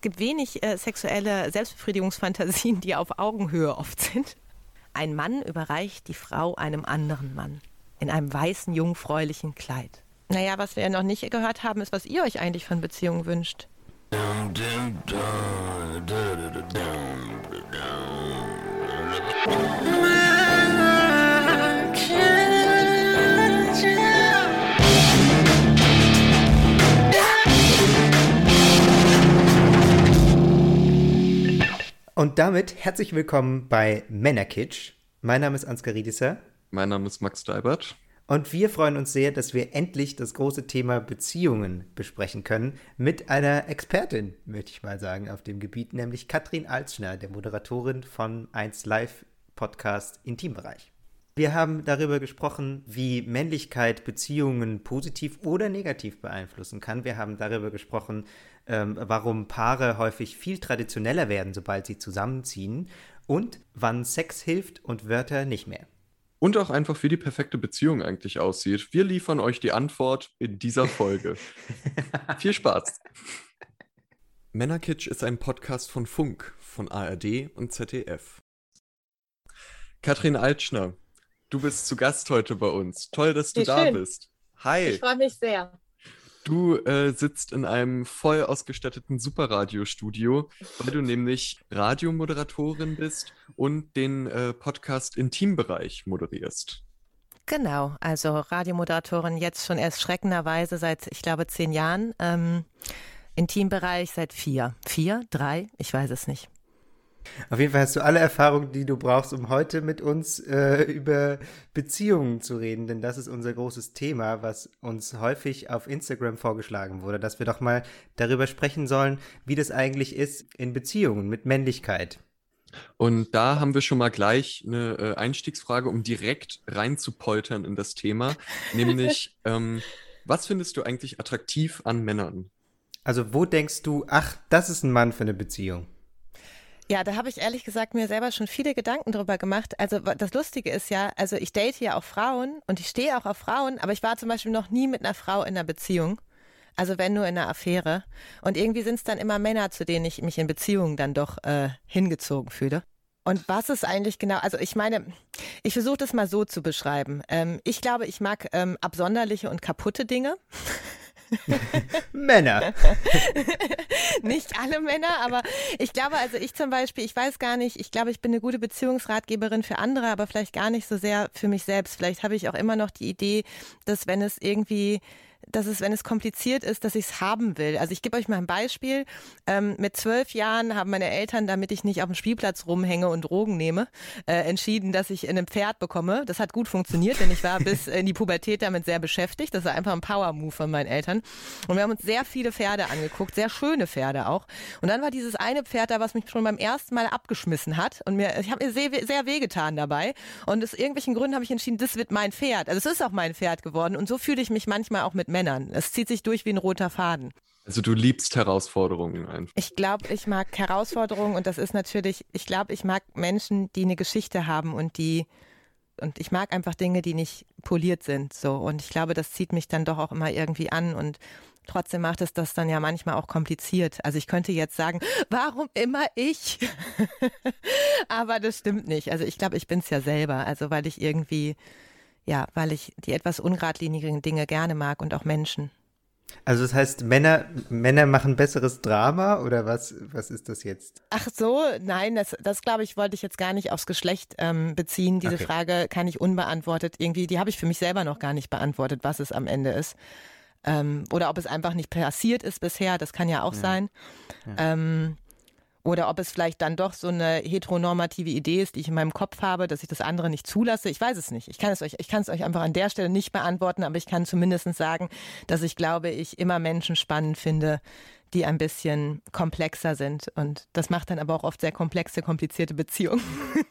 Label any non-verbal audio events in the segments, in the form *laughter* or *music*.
gibt wenig äh, sexuelle Selbstbefriedigungsfantasien, die auf Augenhöhe oft sind. Ein Mann überreicht die Frau einem anderen Mann in einem weißen, jungfräulichen Kleid. Naja, was wir ja noch nicht gehört haben, ist, was ihr euch eigentlich von Beziehungen wünscht. Und damit herzlich willkommen bei Männerkitsch. Mein Name ist Ansgar Riedisser. Mein Name ist Max Deibert. Und wir freuen uns sehr, dass wir endlich das große Thema Beziehungen besprechen können mit einer Expertin, möchte ich mal sagen, auf dem Gebiet, nämlich Katrin Alzschner, der Moderatorin von 1 Live Podcast Intimbereich. Wir haben darüber gesprochen, wie Männlichkeit Beziehungen positiv oder negativ beeinflussen kann. Wir haben darüber gesprochen, ähm, warum Paare häufig viel traditioneller werden, sobald sie zusammenziehen und wann Sex hilft und Wörter nicht mehr. Und auch einfach, wie die perfekte Beziehung eigentlich aussieht. Wir liefern euch die Antwort in dieser Folge. *laughs* Viel Spaß! Männerkitsch ist ein Podcast von Funk, von ARD und ZDF. Katrin Altschner, Du bist zu Gast heute bei uns. Toll, dass du Wie da schön. bist. Hi. Ich freue mich sehr. Du äh, sitzt in einem voll ausgestatteten Superradiostudio, weil du nämlich Radiomoderatorin bist und den äh, Podcast Intimbereich moderierst. Genau, also Radiomoderatorin jetzt schon erst schreckenderweise seit, ich glaube, zehn Jahren. Ähm, Intimbereich seit vier. Vier? Drei? Ich weiß es nicht. Auf jeden Fall hast du alle Erfahrungen, die du brauchst, um heute mit uns äh, über Beziehungen zu reden, denn das ist unser großes Thema, was uns häufig auf Instagram vorgeschlagen wurde, dass wir doch mal darüber sprechen sollen, wie das eigentlich ist in Beziehungen mit Männlichkeit. Und da haben wir schon mal gleich eine äh, Einstiegsfrage, um direkt reinzupoltern in das Thema, *laughs* nämlich ähm, was findest du eigentlich attraktiv an Männern? Also wo denkst du, ach, das ist ein Mann für eine Beziehung? Ja, da habe ich ehrlich gesagt mir selber schon viele Gedanken drüber gemacht. Also das Lustige ist ja, also ich date ja auch Frauen und ich stehe auch auf Frauen, aber ich war zum Beispiel noch nie mit einer Frau in einer Beziehung. Also wenn nur in einer Affäre. Und irgendwie sind es dann immer Männer, zu denen ich mich in Beziehungen dann doch äh, hingezogen fühle. Und was ist eigentlich genau, also ich meine, ich versuche das mal so zu beschreiben. Ähm, ich glaube, ich mag ähm, absonderliche und kaputte Dinge. *laughs* Männer. *laughs* nicht alle Männer, aber ich glaube, also ich zum Beispiel, ich weiß gar nicht, ich glaube, ich bin eine gute Beziehungsratgeberin für andere, aber vielleicht gar nicht so sehr für mich selbst. Vielleicht habe ich auch immer noch die Idee, dass wenn es irgendwie dass es, wenn es kompliziert ist, dass ich es haben will. Also ich gebe euch mal ein Beispiel. Ähm, mit zwölf Jahren haben meine Eltern, damit ich nicht auf dem Spielplatz rumhänge und Drogen nehme, äh, entschieden, dass ich in einem Pferd bekomme. Das hat gut funktioniert, denn ich war *laughs* bis in die Pubertät damit sehr beschäftigt. Das war einfach ein Power-Move von meinen Eltern. Und wir haben uns sehr viele Pferde angeguckt, sehr schöne Pferde auch. Und dann war dieses eine Pferd da, was mich schon beim ersten Mal abgeschmissen hat. Und mir, ich habe mir sehr, sehr wehgetan dabei. Und aus irgendwelchen Gründen habe ich entschieden, das wird mein Pferd. Also es ist auch mein Pferd geworden. Und so fühle ich mich manchmal auch mit Männern. Es zieht sich durch wie ein roter Faden. Also du liebst Herausforderungen einfach. Ich glaube, ich mag Herausforderungen und das ist natürlich, ich glaube, ich mag Menschen, die eine Geschichte haben und die und ich mag einfach Dinge, die nicht poliert sind, so und ich glaube, das zieht mich dann doch auch immer irgendwie an und trotzdem macht es das dann ja manchmal auch kompliziert. Also ich könnte jetzt sagen, warum immer ich? *laughs* Aber das stimmt nicht. Also ich glaube, ich bin es ja selber, also weil ich irgendwie ja, weil ich die etwas ungeradlinigen Dinge gerne mag und auch Menschen. Also das heißt, Männer, Männer machen besseres Drama oder was, was ist das jetzt? Ach so, nein, das, das glaube ich, wollte ich jetzt gar nicht aufs Geschlecht ähm, beziehen. Diese okay. Frage kann ich unbeantwortet irgendwie, die habe ich für mich selber noch gar nicht beantwortet, was es am Ende ist. Ähm, oder ob es einfach nicht passiert ist bisher, das kann ja auch ja. sein. Ja. Ähm, oder ob es vielleicht dann doch so eine heteronormative Idee ist, die ich in meinem Kopf habe, dass ich das andere nicht zulasse. Ich weiß es nicht. Ich kann es euch, ich kann es euch einfach an der Stelle nicht beantworten, aber ich kann zumindest sagen, dass ich glaube, ich immer Menschen spannend finde, die ein bisschen komplexer sind. Und das macht dann aber auch oft sehr komplexe, komplizierte Beziehungen. *laughs*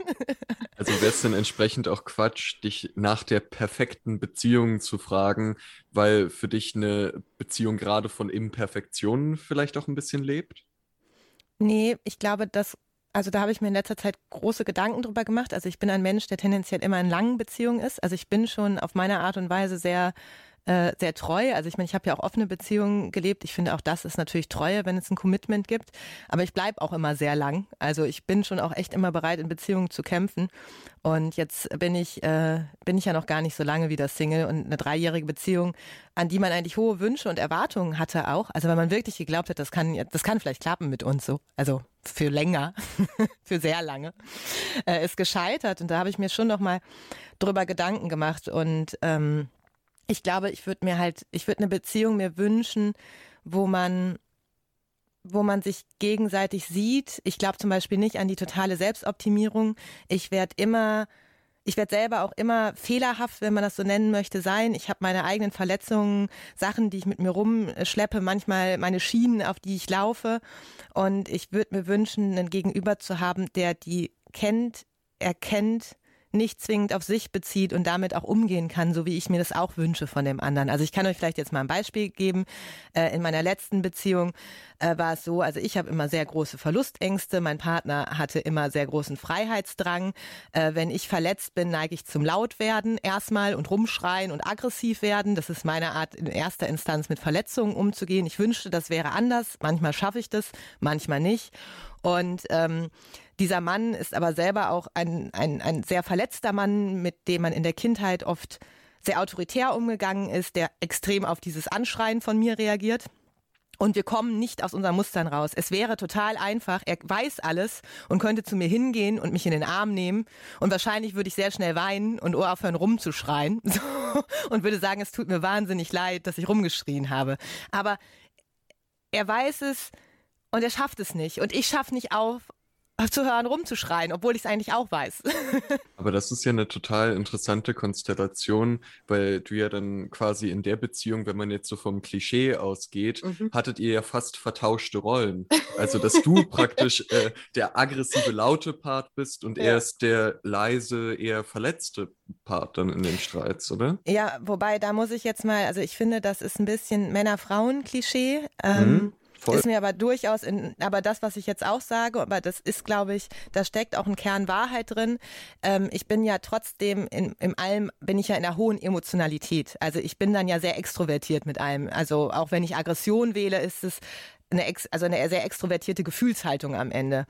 Also wäre es dann entsprechend auch Quatsch, dich nach der perfekten Beziehung zu fragen, weil für dich eine Beziehung gerade von Imperfektionen vielleicht auch ein bisschen lebt? Nee, ich glaube, dass, also da habe ich mir in letzter Zeit große Gedanken drüber gemacht. Also ich bin ein Mensch, der tendenziell immer in langen Beziehungen ist. Also ich bin schon auf meine Art und Weise sehr äh, sehr treu. Also ich meine, ich habe ja auch offene Beziehungen gelebt. Ich finde auch das ist natürlich Treue, wenn es ein Commitment gibt. Aber ich bleibe auch immer sehr lang. Also ich bin schon auch echt immer bereit, in Beziehungen zu kämpfen. Und jetzt bin ich, äh, bin ich ja noch gar nicht so lange wieder Single und eine dreijährige Beziehung, an die man eigentlich hohe Wünsche und Erwartungen hatte auch. Also weil man wirklich geglaubt hat, das kann, das kann vielleicht klappen mit uns so. Also für länger, *laughs* für sehr lange, äh, ist gescheitert. Und da habe ich mir schon noch mal drüber Gedanken gemacht. Und ähm, ich glaube, ich würde mir halt, ich würde eine Beziehung mir wünschen, wo man wo man sich gegenseitig sieht. Ich glaube zum Beispiel nicht an die totale Selbstoptimierung. Ich werde immer, ich werde selber auch immer fehlerhaft, wenn man das so nennen möchte, sein. Ich habe meine eigenen Verletzungen, Sachen, die ich mit mir rumschleppe, manchmal meine Schienen, auf die ich laufe. Und ich würde mir wünschen, einen Gegenüber zu haben, der die kennt, erkennt, nicht zwingend auf sich bezieht und damit auch umgehen kann, so wie ich mir das auch wünsche von dem anderen. Also ich kann euch vielleicht jetzt mal ein Beispiel geben. Äh, in meiner letzten Beziehung äh, war es so, also ich habe immer sehr große Verlustängste, mein Partner hatte immer sehr großen Freiheitsdrang. Äh, wenn ich verletzt bin, neige ich zum Lautwerden erstmal und rumschreien und aggressiv werden. Das ist meine Art, in erster Instanz mit Verletzungen umzugehen. Ich wünschte, das wäre anders. Manchmal schaffe ich das, manchmal nicht. Und ähm, dieser Mann ist aber selber auch ein, ein, ein sehr verletzter Mann, mit dem man in der Kindheit oft sehr autoritär umgegangen ist, der extrem auf dieses Anschreien von mir reagiert. Und wir kommen nicht aus unseren Mustern raus. Es wäre total einfach. Er weiß alles und könnte zu mir hingehen und mich in den Arm nehmen. Und wahrscheinlich würde ich sehr schnell weinen und aufhören rumzuschreien. *laughs* So, und würde sagen, es tut mir wahnsinnig leid, dass ich rumgeschrien habe. Aber er weiß es und er schafft es nicht. Und ich schaffe nicht auf, zu hören, rumzuschreien, obwohl ich es eigentlich auch weiß. *laughs* Aber das ist ja eine total interessante Konstellation, weil du ja dann quasi in der Beziehung, wenn man jetzt so vom Klischee ausgeht, mhm. hattet ihr ja fast vertauschte Rollen. Also, dass du *laughs* praktisch äh, der aggressive, laute Part bist und ja. er ist der leise, eher verletzte Part dann in den Streits, oder? Ja, wobei, da muss ich jetzt mal, also ich finde, das ist ein bisschen Männer-Frauen-Klischee. Ähm, mhm. Voll. Ist mir aber durchaus in, aber das, was ich jetzt auch sage, aber das ist, glaube ich, da steckt auch ein Kern Wahrheit drin. Ähm, ich bin ja trotzdem in, in allem, bin ich ja in einer hohen Emotionalität. Also ich bin dann ja sehr extrovertiert mit allem. Also auch wenn ich Aggression wähle, ist es eine, ex, also eine sehr extrovertierte Gefühlshaltung am Ende.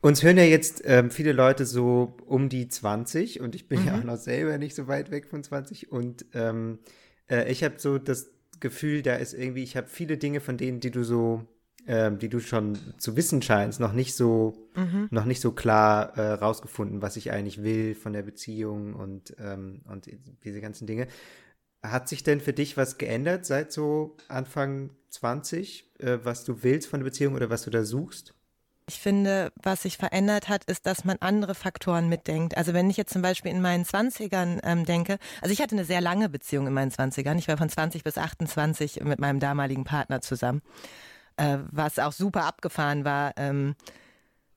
Uns hören ja jetzt ähm, viele Leute so um die 20 und ich bin mhm. ja auch noch selber nicht so weit weg von 20 und ähm, äh, ich habe so das Gefühl, da ist irgendwie, ich habe viele Dinge von denen, die du so, ähm, die du schon zu wissen scheinst, noch nicht so, mhm. noch nicht so klar äh, rausgefunden, was ich eigentlich will von der Beziehung und, ähm, und diese ganzen Dinge. Hat sich denn für dich was geändert seit so Anfang 20, äh, was du willst von der Beziehung oder was du da suchst? Ich finde, was sich verändert hat, ist, dass man andere Faktoren mitdenkt. Also wenn ich jetzt zum Beispiel in meinen Zwanzigern ähm, denke, also ich hatte eine sehr lange Beziehung in meinen Zwanzigern. Ich war von 20 bis 28 mit meinem damaligen Partner zusammen, äh, was auch super abgefahren war. Ähm,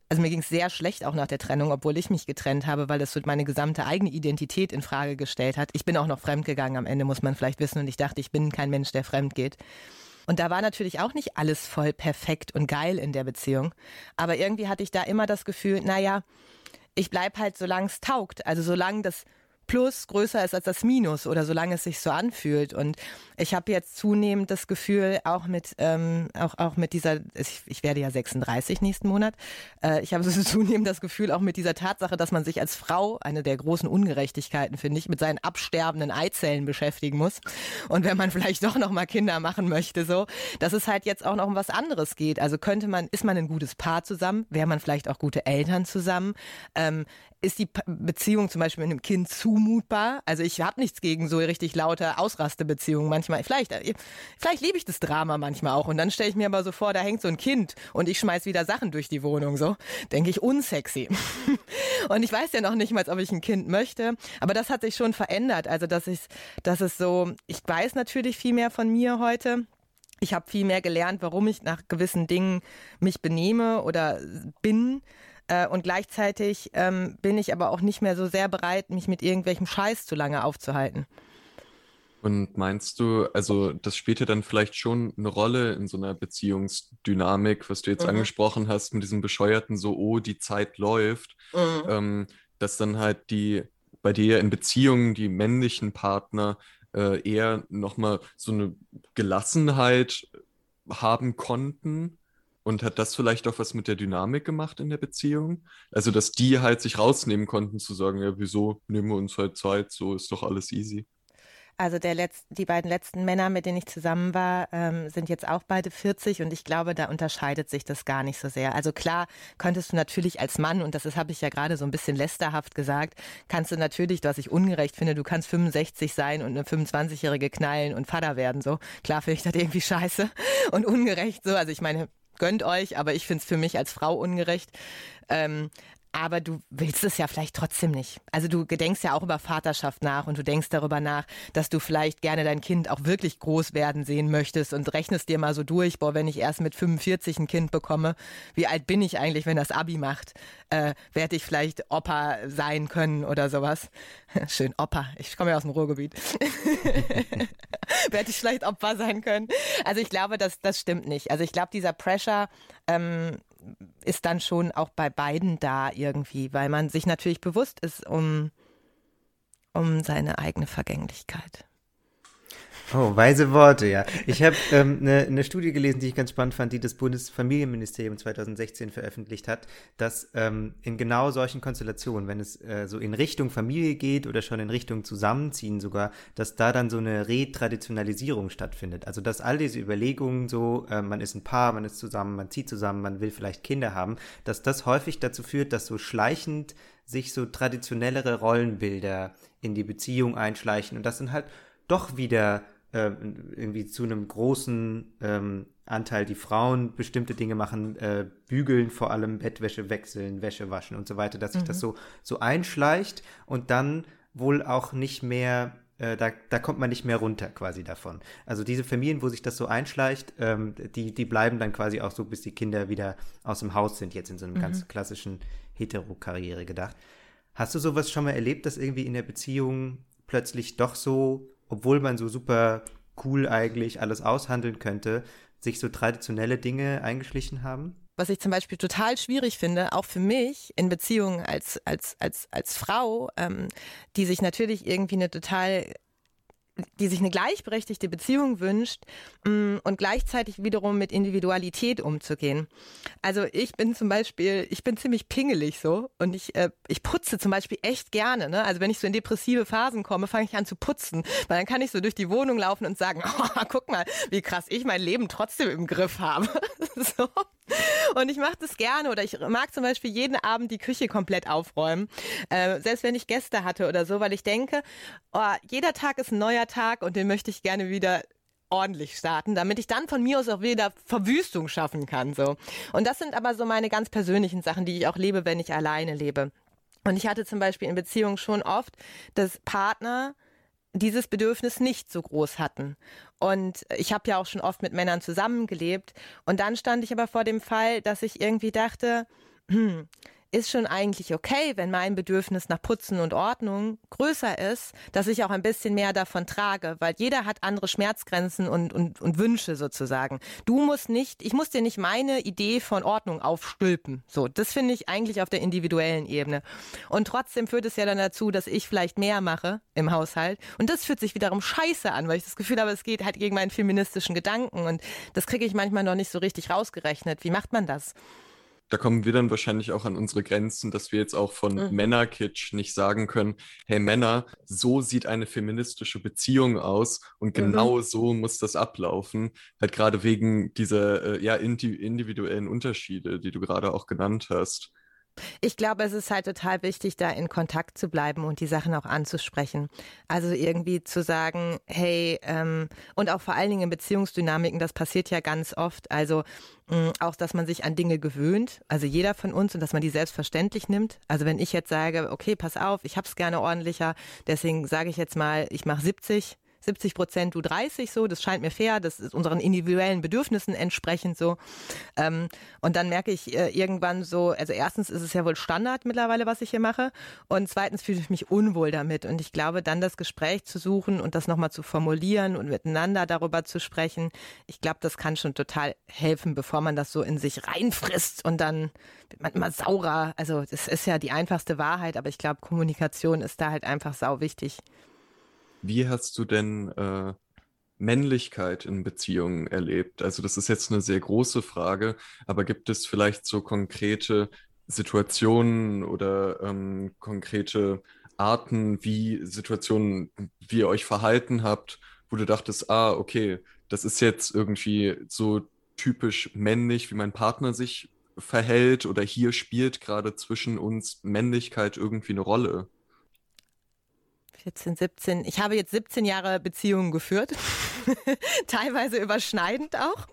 also mir ging es sehr schlecht auch nach der Trennung, obwohl ich mich getrennt habe, weil das so meine gesamte eigene Identität in Frage gestellt hat. Ich bin auch noch fremdgegangen am Ende, muss man vielleicht wissen, und ich dachte, ich bin kein Mensch, der fremd geht. Und da war natürlich auch nicht alles voll perfekt und geil in der Beziehung. Aber irgendwie hatte ich da immer das Gefühl, naja, ich bleib halt, solange es taugt. Also solange das Plus größer ist als das Minus oder solange es sich so anfühlt. Und ich habe jetzt zunehmend das Gefühl, auch mit, ähm, auch, auch mit dieser, ich, ich werde ja 36 nächsten Monat, äh, ich habe so *laughs* zunehmend das Gefühl, auch mit dieser Tatsache, dass man sich als Frau, eine der großen Ungerechtigkeiten, finde ich, mit seinen absterbenden Eizellen beschäftigen muss. Und wenn man vielleicht doch noch mal Kinder machen möchte, so, dass es halt jetzt auch noch um was anderes geht. Also könnte man, ist man ein gutes Paar zusammen? Wäre man vielleicht auch gute Eltern zusammen? Ähm, ist die Beziehung zum Beispiel mit einem Kind zumutbar? Also ich habe nichts gegen so richtig laute Ausrastebeziehungen manchmal. Vielleicht, äh, vielleicht liebe ich das Drama manchmal auch. Und dann stelle ich mir aber so vor, da hängt so ein Kind und ich schmeiß wieder Sachen durch die Wohnung. So denke ich unsexy. *laughs* und ich weiß ja noch nicht mal, ob ich ein Kind möchte. Aber das hat sich schon verändert. Also dass ich, dass es so, ich weiß natürlich viel mehr von mir heute. Ich habe viel mehr gelernt, warum ich nach gewissen Dingen mich benehme oder bin. Äh, und gleichzeitig ähm, bin ich aber auch nicht mehr so sehr bereit, mich mit irgendwelchem Scheiß zu lange aufzuhalten. Und meinst du, also das spielt ja dann vielleicht schon eine Rolle in so einer Beziehungsdynamik, was du jetzt mhm. angesprochen hast, mit diesem bescheuerten so, oh, die Zeit läuft, mhm. ähm, dass dann halt die bei dir in Beziehungen die männlichen Partner äh, eher nochmal so eine Gelassenheit haben konnten? Und hat das vielleicht auch was mit der Dynamik gemacht in der Beziehung? Also, dass die halt sich rausnehmen konnten, zu sagen, ja, wieso nehmen wir uns halt Zeit, so ist doch alles easy. Also der Letz die beiden letzten Männer, mit denen ich zusammen war, ähm, sind jetzt auch beide 40 und ich glaube, da unterscheidet sich das gar nicht so sehr. Also klar, könntest du natürlich als Mann, und das habe ich ja gerade so ein bisschen lästerhaft gesagt, kannst du natürlich, was ich ungerecht finde, du kannst 65 sein und eine 25-Jährige knallen und Vater werden. So klar finde ich das irgendwie scheiße und ungerecht. So, also ich meine, gönnt euch, aber ich finde es für mich als Frau ungerecht. Ähm, aber du willst es ja vielleicht trotzdem nicht. Also du gedenkst ja auch über Vaterschaft nach und du denkst darüber nach, dass du vielleicht gerne dein Kind auch wirklich groß werden sehen möchtest und rechnest dir mal so durch, boah, wenn ich erst mit 45 ein Kind bekomme, wie alt bin ich eigentlich, wenn das Abi macht? Äh, Werde ich vielleicht Opa sein können oder sowas? *laughs* Schön, Opa. Ich komme ja aus dem Ruhrgebiet. *laughs* Werde ich vielleicht Opa sein können? Also ich glaube, das, das stimmt nicht. Also ich glaube, dieser Pressure ähm, ist dann schon auch bei beiden da irgendwie, weil man sich natürlich bewusst ist um, um seine eigene Vergänglichkeit. Oh, weise Worte, ja. Ich habe ähm, eine ne Studie gelesen, die ich ganz spannend fand, die das Bundesfamilienministerium 2016 veröffentlicht hat, dass ähm, in genau solchen Konstellationen, wenn es äh, so in Richtung Familie geht oder schon in Richtung Zusammenziehen sogar, dass da dann so eine Retraditionalisierung stattfindet. Also dass all diese Überlegungen so, äh, man ist ein Paar, man ist zusammen, man zieht zusammen, man will vielleicht Kinder haben, dass das häufig dazu führt, dass so schleichend sich so traditionellere Rollenbilder in die Beziehung einschleichen und das sind halt doch wieder äh, irgendwie zu einem großen ähm, Anteil die Frauen bestimmte Dinge machen, äh, bügeln vor allem, Bettwäsche wechseln, Wäsche waschen und so weiter, dass sich mhm. das so, so einschleicht und dann wohl auch nicht mehr äh, da, da kommt man nicht mehr runter quasi davon. Also diese Familien, wo sich das so einschleicht, ähm, die, die bleiben dann quasi auch so, bis die Kinder wieder aus dem Haus sind, jetzt in so einem mhm. ganz klassischen Hetero-Karriere gedacht. Hast du sowas schon mal erlebt, dass irgendwie in der Beziehung plötzlich doch so obwohl man so super cool eigentlich alles aushandeln könnte, sich so traditionelle Dinge eingeschlichen haben? Was ich zum Beispiel total schwierig finde, auch für mich in Beziehungen als, als, als, als Frau, ähm, die sich natürlich irgendwie eine total die sich eine gleichberechtigte Beziehung wünscht mm, und gleichzeitig wiederum mit Individualität umzugehen. Also ich bin zum Beispiel, ich bin ziemlich pingelig so und ich, äh, ich putze zum Beispiel echt gerne. Ne? Also wenn ich so in depressive Phasen komme, fange ich an zu putzen, weil dann kann ich so durch die Wohnung laufen und sagen, *laughs* oh, guck mal, wie krass ich mein Leben trotzdem im Griff habe. *laughs* so. Und ich mache das gerne oder ich mag zum Beispiel jeden Abend die Küche komplett aufräumen, äh, selbst wenn ich Gäste hatte oder so, weil ich denke, oh, jeder Tag ist ein neuer Tag und den möchte ich gerne wieder ordentlich starten, damit ich dann von mir aus auch wieder Verwüstung schaffen kann. So. Und das sind aber so meine ganz persönlichen Sachen, die ich auch lebe, wenn ich alleine lebe. Und ich hatte zum Beispiel in Beziehungen schon oft, dass Partner dieses Bedürfnis nicht so groß hatten. Und ich habe ja auch schon oft mit Männern zusammengelebt. Und dann stand ich aber vor dem Fall, dass ich irgendwie dachte, hm, ist schon eigentlich okay, wenn mein Bedürfnis nach Putzen und Ordnung größer ist, dass ich auch ein bisschen mehr davon trage, weil jeder hat andere Schmerzgrenzen und, und, und Wünsche sozusagen. Du musst nicht, ich muss dir nicht meine Idee von Ordnung aufstülpen. So, das finde ich eigentlich auf der individuellen Ebene. Und trotzdem führt es ja dann dazu, dass ich vielleicht mehr mache im Haushalt. Und das fühlt sich wiederum scheiße an, weil ich das Gefühl habe, es geht halt gegen meinen feministischen Gedanken. Und das kriege ich manchmal noch nicht so richtig rausgerechnet. Wie macht man das? Da kommen wir dann wahrscheinlich auch an unsere Grenzen, dass wir jetzt auch von mhm. Männerkitsch nicht sagen können, hey Männer, so sieht eine feministische Beziehung aus und mhm. genau mhm. so muss das ablaufen. Halt gerade wegen dieser äh, ja, individuellen Unterschiede, die du gerade auch genannt hast. Ich glaube, es ist halt total wichtig, da in Kontakt zu bleiben und die Sachen auch anzusprechen. Also irgendwie zu sagen, hey, ähm, und auch vor allen Dingen in Beziehungsdynamiken, das passiert ja ganz oft. Also mh, mm, auch, dass man sich an Dinge gewöhnt, also jeder von uns, und dass man die selbstverständlich nimmt. Also wenn ich jetzt sage, okay, pass auf, ich hab's gerne ordentlicher, deswegen sage ich jetzt mal, ich mache 70 70 Prozent, du 30 so. Das scheint mir fair, das ist unseren individuellen Bedürfnissen entsprechend so. Ähm, und dann merke ich äh, irgendwann so, also erstens ist es ja wohl Standard mittlerweile, was ich hier mache. Und zweitens fühle ich mich unwohl damit. Und ich glaube, dann das Gespräch zu suchen und das nochmal zu formulieren und miteinander darüber zu sprechen, ich glaube, das kann schon total helfen, bevor man das so in sich reinfrisst und dann wird man immer saurer. Also das ist ja die einfachste Wahrheit, aber ich glaube, Kommunikation ist da halt einfach sau wichtig. Wie hast du denn äh, Männlichkeit in Beziehungen erlebt? Also das ist jetzt eine sehr große Frage, aber gibt es vielleicht so konkrete Situationen oder ähm, konkrete Arten, wie Situationen, wie ihr euch verhalten habt, wo du dachtest, ah, okay, das ist jetzt irgendwie so typisch männlich, wie mein Partner sich verhält oder hier spielt gerade zwischen uns Männlichkeit irgendwie eine Rolle? 14, 17. Ich habe jetzt 17 Jahre Beziehungen geführt. *laughs* Teilweise überschneidend auch.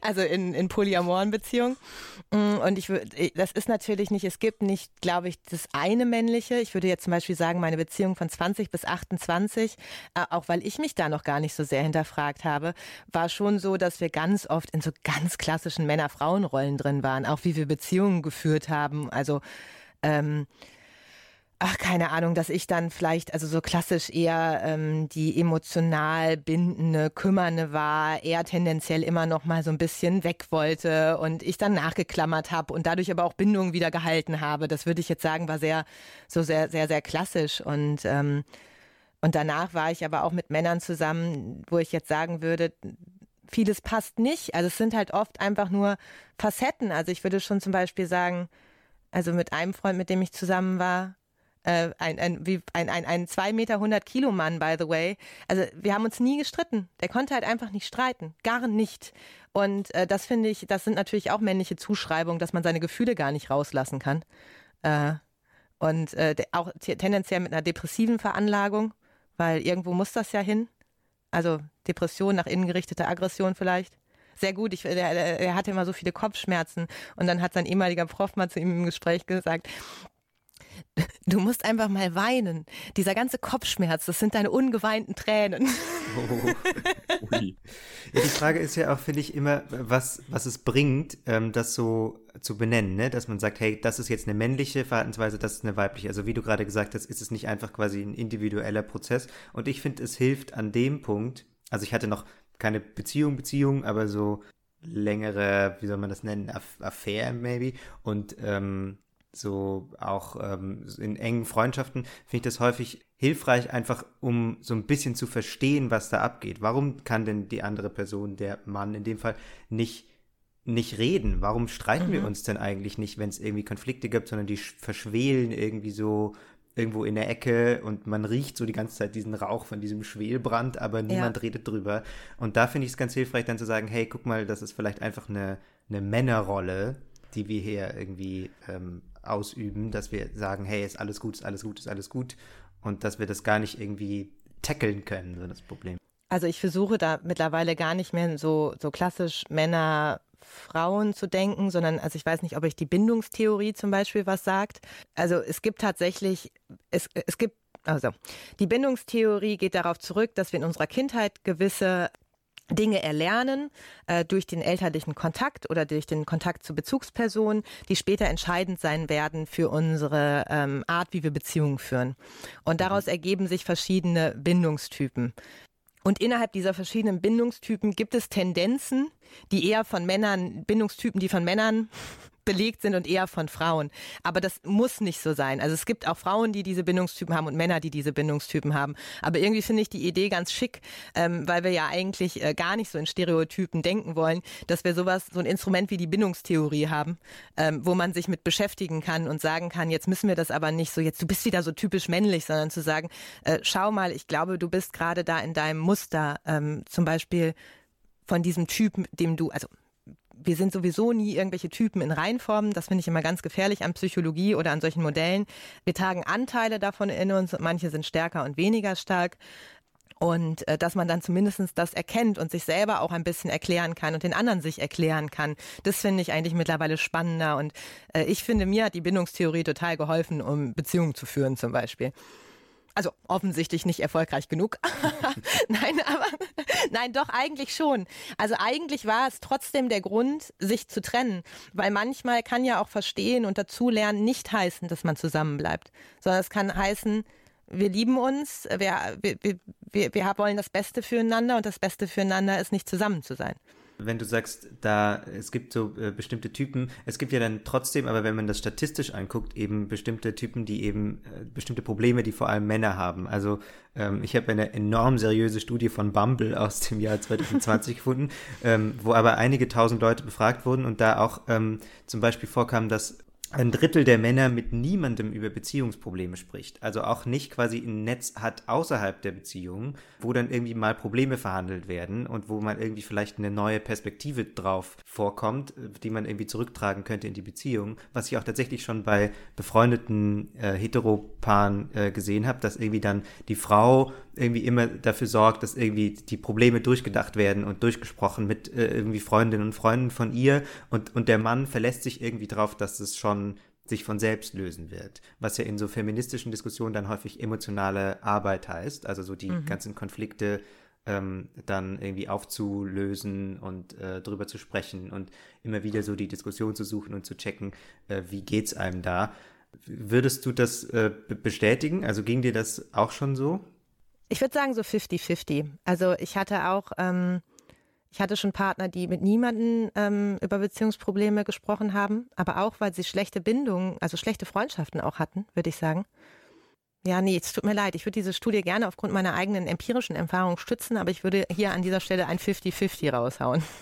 Also in, in polyamoren Beziehungen. Mm, und ich würde, das ist natürlich nicht, es gibt nicht, glaube ich, das eine männliche. Ich würde jetzt zum Beispiel sagen, meine Beziehung von 20 bis 28, äh, auch weil ich mich da noch gar nicht so sehr hinterfragt habe, war schon so, dass wir ganz oft in so ganz klassischen Männer-Frauen-Rollen drin waren, auch wie wir Beziehungen geführt haben. Also, ähm, ach, keine Ahnung, dass ich dann vielleicht, also so klassisch eher ähm, die emotional bindende, kümmernde war, eher tendenziell immer noch mal so ein bisschen weg wollte und ich dann nachgeklammert habe und dadurch aber auch Bindungen wieder gehalten habe. Das würde ich jetzt sagen, war sehr, so sehr, sehr, sehr klassisch und ähm, und danach war ich aber auch mit Männern zusammen, wo ich jetzt sagen würde, vieles passt nicht. Also es sind halt oft einfach nur Facetten. Also ich würde schon zum Beispiel sagen, also mit einem Freund, mit dem ich zusammen war, äh, ein, ein, wie, ein, ein, ein 2 Meter 100 Kilo Mann, by the way. Also wir haben uns nie gestritten. Der konnte halt einfach nicht streiten. Gar nicht. Und äh, das finde ich, das sind natürlich auch männliche Zuschreibungen, dass man seine Gefühle gar nicht rauslassen kann. Äh, und äh, auch tendenziell mit einer depressiven Veranlagung, weil irgendwo muss das ja hin. Also Depression nach innen gerichtete Aggression vielleicht sehr gut. Ich, er, er hatte immer so viele Kopfschmerzen. Und dann hat sein ehemaliger Prof mal zu ihm im Gespräch gesagt, Du musst einfach mal weinen. Dieser ganze Kopfschmerz, das sind deine ungeweinten Tränen. Oh. *laughs* ja, die Frage ist ja auch, finde ich, immer, was, was es bringt, ähm, das so zu benennen, ne? dass man sagt, hey, das ist jetzt eine männliche Verhaltensweise, das ist eine weibliche. Also wie du gerade gesagt hast, ist es nicht einfach quasi ein individueller Prozess. Und ich finde, es hilft an dem Punkt, also ich hatte noch keine Beziehung, Beziehung, aber so längere, wie soll man das nennen, Affair maybe. Und ähm, so auch ähm, in engen Freundschaften finde ich das häufig hilfreich, einfach um so ein bisschen zu verstehen, was da abgeht. Warum kann denn die andere Person, der Mann in dem Fall, nicht nicht reden? Warum streiten mhm. wir uns denn eigentlich nicht, wenn es irgendwie Konflikte gibt, sondern die verschwelen irgendwie so irgendwo in der Ecke und man riecht so die ganze Zeit diesen Rauch von diesem Schwelbrand, aber niemand ja. redet drüber. Und da finde ich es ganz hilfreich, dann zu sagen, hey, guck mal, das ist vielleicht einfach eine, eine Männerrolle, die wir hier irgendwie ähm, ausüben, dass wir sagen, hey, ist alles gut, ist alles gut, ist alles gut und dass wir das gar nicht irgendwie tackeln können, so das Problem. Also ich versuche da mittlerweile gar nicht mehr so, so klassisch Männer, Frauen zu denken, sondern also ich weiß nicht, ob euch die Bindungstheorie zum Beispiel was sagt. Also es gibt tatsächlich, es, es gibt also, die Bindungstheorie geht darauf zurück, dass wir in unserer Kindheit gewisse Dinge erlernen äh, durch den elterlichen Kontakt oder durch den Kontakt zu Bezugspersonen, die später entscheidend sein werden für unsere ähm, Art, wie wir Beziehungen führen. Und daraus mhm. ergeben sich verschiedene Bindungstypen. Und innerhalb dieser verschiedenen Bindungstypen gibt es Tendenzen, die eher von Männern, Bindungstypen, die von Männern belegt sind und eher von Frauen. Aber das muss nicht so sein. Also es gibt auch Frauen, die diese Bindungstypen haben und Männer, die diese Bindungstypen haben. Aber irgendwie finde ich die Idee ganz schick, ähm, weil wir ja eigentlich äh, gar nicht so in Stereotypen denken wollen, dass wir sowas, so ein Instrument wie die Bindungstheorie haben, ähm, wo man sich mit beschäftigen kann und sagen kann, jetzt müssen wir das aber nicht so, jetzt du bist wieder so typisch männlich, sondern zu sagen, äh, schau mal, ich glaube, du bist gerade da in deinem Muster, ähm, zum Beispiel von diesem Typen, dem du, also wir sind sowieso nie irgendwelche Typen in Reinformen. Das finde ich immer ganz gefährlich an Psychologie oder an solchen Modellen. Wir tragen Anteile davon in uns. Manche sind stärker und weniger stark. Und äh, dass man dann zumindest das erkennt und sich selber auch ein bisschen erklären kann und den anderen sich erklären kann, das finde ich eigentlich mittlerweile spannender. Und äh, ich finde, mir hat die Bindungstheorie total geholfen, um Beziehungen zu führen zum Beispiel. Also offensichtlich nicht erfolgreich genug. *laughs* nein, aber nein, doch eigentlich schon. Also eigentlich war es trotzdem der Grund, sich zu trennen, weil manchmal kann ja auch verstehen und dazulernen nicht heißen, dass man zusammenbleibt, sondern es kann heißen, wir lieben uns, wir, wir, wir, wir wollen das Beste füreinander und das Beste füreinander ist nicht zusammen zu sein. Wenn du sagst, da es gibt so äh, bestimmte Typen, es gibt ja dann trotzdem, aber wenn man das statistisch anguckt, eben bestimmte Typen, die eben äh, bestimmte Probleme, die vor allem Männer haben. Also ähm, ich habe eine enorm seriöse Studie von Bumble aus dem Jahr 2020 *laughs* gefunden, ähm, wo aber einige tausend Leute befragt wurden und da auch ähm, zum Beispiel vorkam, dass ein Drittel der Männer mit niemandem über Beziehungsprobleme spricht. Also auch nicht quasi ein Netz hat außerhalb der Beziehung, wo dann irgendwie mal Probleme verhandelt werden und wo man irgendwie vielleicht eine neue Perspektive drauf vorkommt, die man irgendwie zurücktragen könnte in die Beziehung. Was ich auch tatsächlich schon bei befreundeten äh, Heteropaaren äh, gesehen habe, dass irgendwie dann die Frau irgendwie immer dafür sorgt, dass irgendwie die Probleme durchgedacht werden und durchgesprochen mit äh, irgendwie Freundinnen und Freunden von ihr und, und der Mann verlässt sich irgendwie drauf, dass es schon sich von selbst lösen wird, was ja in so feministischen Diskussionen dann häufig emotionale Arbeit heißt, also so die mhm. ganzen Konflikte ähm, dann irgendwie aufzulösen und äh, drüber zu sprechen und immer wieder so die Diskussion zu suchen und zu checken, äh, wie geht's einem da. Würdest du das äh, bestätigen? Also ging dir das auch schon so? Ich würde sagen so 50-50. Also ich hatte auch, ähm, ich hatte schon Partner, die mit niemandem ähm, über Beziehungsprobleme gesprochen haben, aber auch, weil sie schlechte Bindungen, also schlechte Freundschaften auch hatten, würde ich sagen. Ja, nee, es tut mir leid. Ich würde diese Studie gerne aufgrund meiner eigenen empirischen Erfahrung stützen, aber ich würde hier an dieser Stelle ein 50-50 raushauen. *laughs*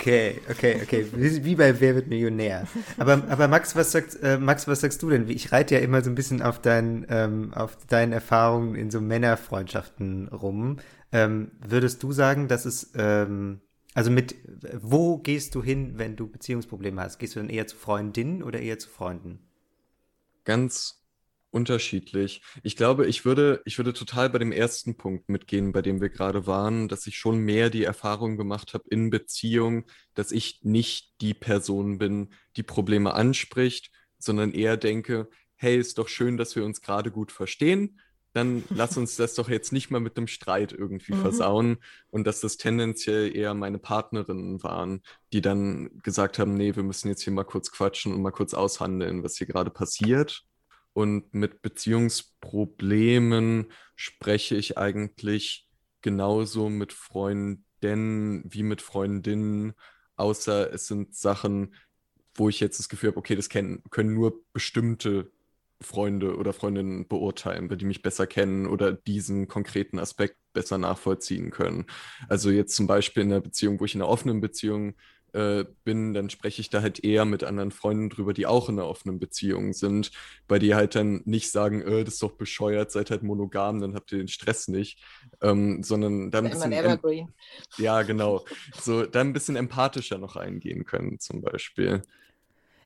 Okay, okay, okay. Wie bei Wer wird Millionär? Aber, aber Max, was sagst, äh, Max, was sagst du denn? Ich reite ja immer so ein bisschen auf, dein, ähm, auf deinen Erfahrungen in so Männerfreundschaften rum. Ähm, würdest du sagen, dass es, ähm, also mit, wo gehst du hin, wenn du Beziehungsprobleme hast? Gehst du dann eher zu Freundinnen oder eher zu Freunden? Ganz unterschiedlich. Ich glaube, ich würde, ich würde total bei dem ersten Punkt mitgehen, bei dem wir gerade waren, dass ich schon mehr die Erfahrung gemacht habe in Beziehung, dass ich nicht die Person bin, die Probleme anspricht, sondern eher denke, hey, ist doch schön, dass wir uns gerade gut verstehen. Dann *laughs* lass uns das doch jetzt nicht mal mit einem Streit irgendwie mhm. versauen. Und dass das tendenziell eher meine Partnerinnen waren, die dann gesagt haben, nee, wir müssen jetzt hier mal kurz quatschen und mal kurz aushandeln, was hier gerade passiert. Und mit Beziehungsproblemen spreche ich eigentlich genauso mit Freunden wie mit Freundinnen, außer es sind Sachen, wo ich jetzt das Gefühl habe, okay, das können, können nur bestimmte Freunde oder Freundinnen beurteilen, weil die mich besser kennen oder diesen konkreten Aspekt besser nachvollziehen können. Also jetzt zum Beispiel in einer Beziehung, wo ich in einer offenen Beziehung äh, bin, dann spreche ich da halt eher mit anderen Freunden drüber, die auch in einer offenen Beziehung sind, bei die halt dann nicht sagen, äh, das ist doch bescheuert, seid halt monogam, dann habt ihr den Stress nicht, ähm, sondern dann ein bisschen... Evergreen. Ja, genau. *laughs* So, dann ein bisschen empathischer noch eingehen können zum Beispiel.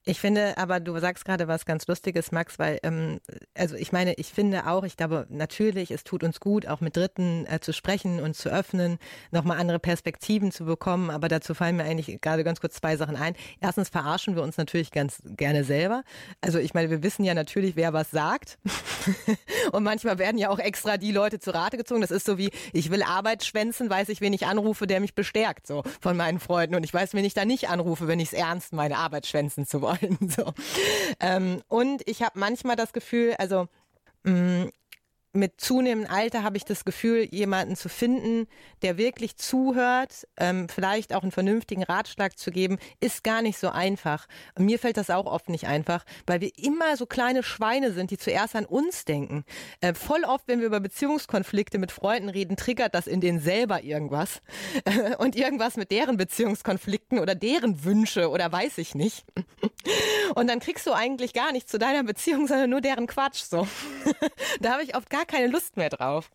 Ich finde, aber du sagst gerade was ganz Lustiges, Max, weil, ähm, also ich meine, ich finde auch, ich glaube natürlich, es tut uns gut, auch mit Dritten äh, zu sprechen und zu öffnen, nochmal andere Perspektiven zu bekommen, aber dazu fallen mir eigentlich gerade ganz kurz zwei Sachen ein. Erstens verarschen wir uns natürlich ganz gerne selber. Also ich meine, wir wissen ja natürlich, wer was sagt *laughs* und manchmal werden ja auch extra die Leute zu Rate gezogen. Das ist so wie, ich will Arbeit schwänzen, weiß ich, wen ich anrufe, der mich bestärkt, so von meinen Freunden und ich weiß, wen ich da nicht anrufe, wenn ich es ernst meine, Arbeit schwänzen zu wollen wollen. *laughs* So. Ähm, und ich habe manchmal das Gefühl, also mh, mm, mit zunehmendem Alter habe ich das Gefühl, jemanden zu finden, der wirklich zuhört, ähm, vielleicht auch einen vernünftigen Ratschlag zu geben, ist gar nicht so einfach. Mir fällt das auch oft nicht einfach, weil wir immer so kleine Schweine sind, die zuerst an uns denken. Äh, voll oft, wenn wir über Beziehungskonflikte mit Freunden reden, triggert das in denen selber irgendwas. *laughs* und irgendwas mit deren Beziehungskonflikten oder deren Wünsche oder weiß ich nicht. Und dann kriegst du eigentlich gar nichts zu deiner Beziehung, sondern nur deren Quatsch so. *laughs* da habe ich oft gar gar keine Lust mehr drauf.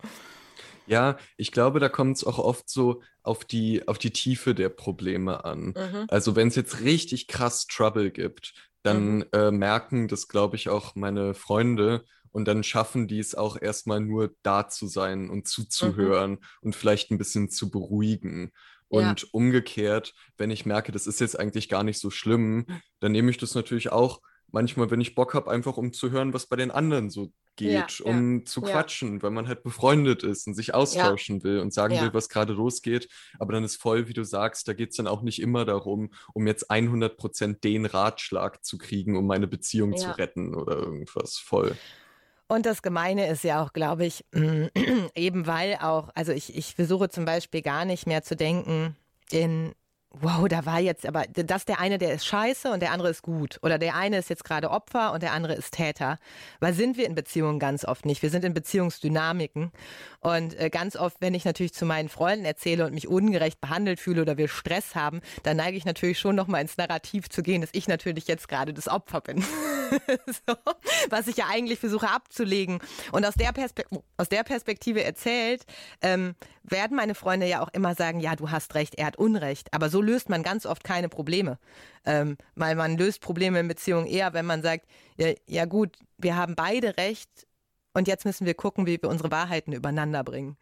Ja, ich glaube, da kommt es auch oft so auf die, auf die Tiefe der Probleme an. Mhm. Also wenn es jetzt richtig krass Trouble gibt, dann mhm. äh, merken das, glaube ich, auch meine Freunde und dann schaffen die es auch erstmal nur da zu sein und zuzuhören mhm. und vielleicht ein bisschen zu beruhigen. Und ja. umgekehrt, wenn ich merke, das ist jetzt eigentlich gar nicht so schlimm, dann nehme ich das natürlich auch manchmal, wenn ich Bock habe, einfach um zu hören, was bei den anderen so geht, ja, um ja, zu quatschen, ja. weil man halt befreundet ist und sich austauschen will und sagen will, was gerade losgeht. Aber dann ist voll, wie du sagst, da geht es dann auch nicht immer darum, um jetzt 100% den Ratschlag zu kriegen, um meine Beziehung zu retten oder irgendwas. Voll. Und das Gemeine ist ja auch, glaube ich, *clears throat* eben weil auch, also ich, ich versuche zum Beispiel gar nicht mehr zu denken in wow, da war jetzt, aber das der eine, der ist scheiße und der andere ist gut. Oder der eine ist jetzt gerade Opfer und der andere ist Täter. Weil sind wir in Beziehungen ganz oft nicht. Wir sind in Beziehungsdynamiken. Und äh, ganz oft, wenn ich natürlich zu meinen Freunden erzähle und mich ungerecht behandelt fühle oder wir Stress haben, dann neige ich natürlich schon nochmal ins Narrativ zu gehen, dass ich natürlich jetzt gerade das Opfer bin. *laughs* *laughs* so, was ich ja eigentlich versuche abzulegen. Und aus der, Perspek aus der Perspektive erzählt, ähm, werden meine Freunde ja auch immer sagen, ja, du hast recht, er hat Unrecht. Aber so löst man ganz oft keine Probleme. Ähm, weil man löst Probleme in Beziehungen eher, wenn man sagt, ja, ja gut, wir haben beide recht und jetzt müssen wir gucken, wie wir unsere Wahrheiten übereinander bringen.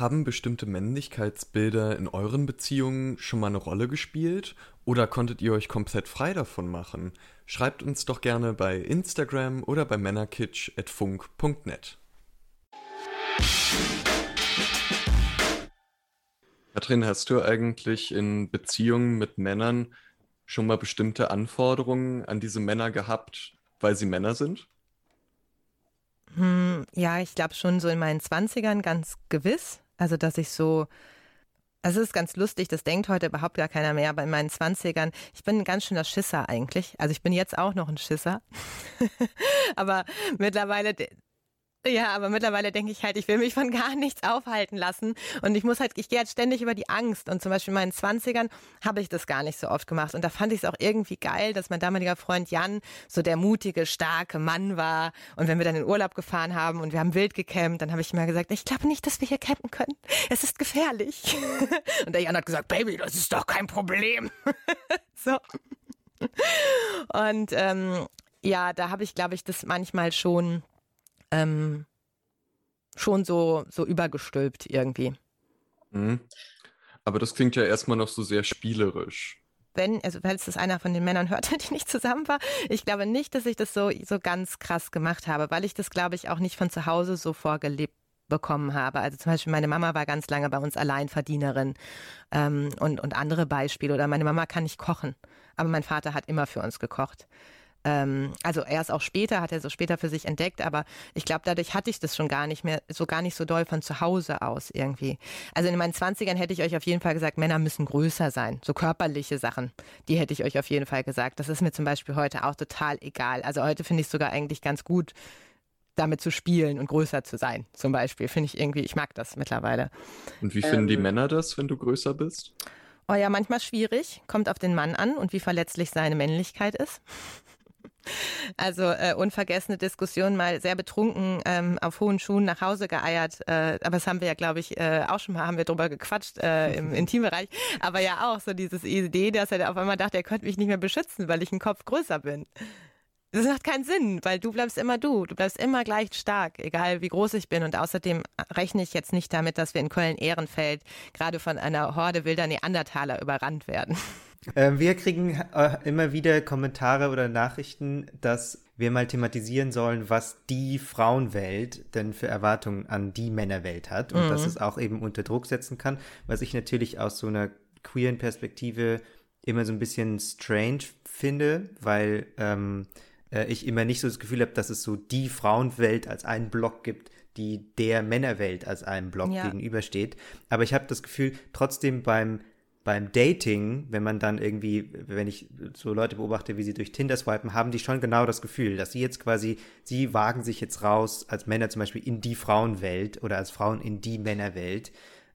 Haben bestimmte Männlichkeitsbilder in euren Beziehungen schon mal eine Rolle gespielt oder konntet ihr euch komplett frei davon machen? Schreibt uns doch gerne bei Instagram oder bei männerkitsch.funk.net. Katrin, hast du eigentlich in Beziehungen mit Männern schon mal bestimmte Anforderungen an diese Männer gehabt, weil sie Männer sind? Hm, ja, ich glaube schon so in meinen Zwanzigern ganz gewiss. Also, dass ich so, also es ist ganz lustig, das denkt heute überhaupt gar keiner mehr, aber in meinen Zwanzigern, ich bin ein ganz schöner Schisser eigentlich. Also ich bin jetzt auch noch ein Schisser. *laughs* aber mittlerweile ja, aber mittlerweile denke ich halt, ich will mich von gar nichts aufhalten lassen. Und ich muss halt, ich gehe halt ständig über die Angst. Und zum Beispiel in meinen Zwanzigern habe ich das gar nicht so oft gemacht. Und da fand ich es auch irgendwie geil, dass mein damaliger Freund Jan so der mutige, starke Mann war. Und wenn wir dann in Urlaub gefahren haben und wir haben wild gecampt, dann habe ich immer gesagt, ich glaube nicht, dass wir hier campen können. Es ist gefährlich. *laughs* Und der Jan hat gesagt, Baby, das ist doch kein Problem. *laughs* so. Und ähm, ja, da habe ich, glaube ich, das manchmal schon ähm, schon so, so übergestülpt irgendwie. Mhm. Aber das klingt ja erstmal noch so sehr spielerisch. Wenn, also falls das einer von den Männern hörte, *laughs* die nicht zusammen war, ich glaube nicht, dass ich das so, so ganz krass gemacht habe, weil ich das, glaube ich, auch nicht von zu Hause so vorgelebt bekommen habe. Also zum Beispiel meine Mama war ganz lange bei uns Alleinverdienerin ähm, und, und andere Beispiele. Oder meine Mama kann nicht kochen, aber mein Vater hat immer für uns gekocht. Ähm, also erst auch später, hat er so später für sich entdeckt, aber ich glaube, dadurch hatte ich das schon gar nicht mehr, so gar nicht so doll von zu Hause aus irgendwie. Also in meinen Zwanzigern hätte ich euch auf jeden Fall gesagt, Männer müssen größer sein. So körperliche Sachen, die hätte ich euch auf jeden Fall gesagt. Das ist mir zum Beispiel heute auch total egal. Also heute finde ich es sogar eigentlich ganz gut, damit zu spielen und größer zu sein, zum Beispiel. Finde ich irgendwie, ich mag das mittlerweile. Und wie finden ähm, die Männer das, wenn du größer bist? Oh ja, manchmal schwierig, kommt auf den Mann an und wie verletzlich seine Männlichkeit ist. Also äh, unvergessene Diskussion, mal sehr betrunken ähm, auf hohen Schuhen nach Hause geeiert. Äh, aber das haben wir ja, glaube ich, äh, auch schon mal, haben wir drüber gequatscht äh, im *laughs* Intimbereich. Aber ja auch so dieses Idee, dass er auf einmal dachte, er könnte mich nicht mehr beschützen, weil ich ein Kopf größer bin. Das macht keinen Sinn, weil du bleibst immer du. Du bleibst immer gleich stark, egal wie groß ich bin. Und außerdem rechne ich jetzt nicht damit, dass wir in Köln-Ehrenfeld gerade von einer Horde wilder Neandertaler überrannt werden. Äh, wir kriegen äh, immer wieder Kommentare oder Nachrichten, dass wir mal thematisieren sollen, was die Frauenwelt denn für Erwartungen an die Männerwelt hat und mhm. dass es auch eben unter Druck setzen kann, was ich natürlich aus so einer queeren Perspektive immer so ein bisschen strange finde, weil ähm, äh, ich immer nicht so das Gefühl habe, dass es so die Frauenwelt als einen Block gibt, die der Männerwelt als einem Block ja. gegenübersteht. Aber ich habe das Gefühl, trotzdem beim beim Dating, wenn man dann irgendwie, wenn ich so Leute beobachte, wie sie durch Tinder swipen, haben die schon genau das Gefühl, dass sie jetzt quasi, sie wagen sich jetzt raus, als Männer zum Beispiel in die Frauenwelt oder als Frauen in die Männerwelt.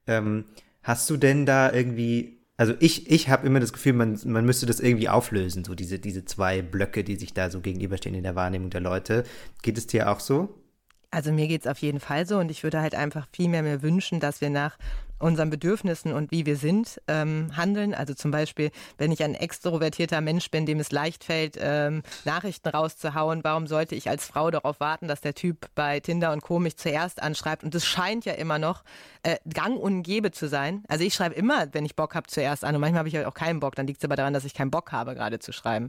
Ähm, hast du denn da irgendwie, also ich, ich habe immer das Gefühl, man, man müsste das irgendwie auflösen, so diese, diese zwei Blöcke, die sich da so gegenüberstehen in der Wahrnehmung der Leute. Geht es dir auch so? Also mir geht es auf jeden Fall so und ich würde halt einfach viel mehr mir wünschen, dass wir nach unseren Bedürfnissen und wie wir sind ähm, handeln. Also zum Beispiel, wenn ich ein extrovertierter Mensch bin, dem es leicht fällt, ähm, Nachrichten rauszuhauen, warum sollte ich als Frau darauf warten, dass der Typ bei Tinder und Co. mich zuerst anschreibt? Und das scheint ja immer noch äh, gang und gäbe zu sein. Also ich schreibe immer, wenn ich Bock habe, zuerst an. Und manchmal habe ich halt auch keinen Bock. Dann liegt es aber daran, dass ich keinen Bock habe, gerade zu schreiben.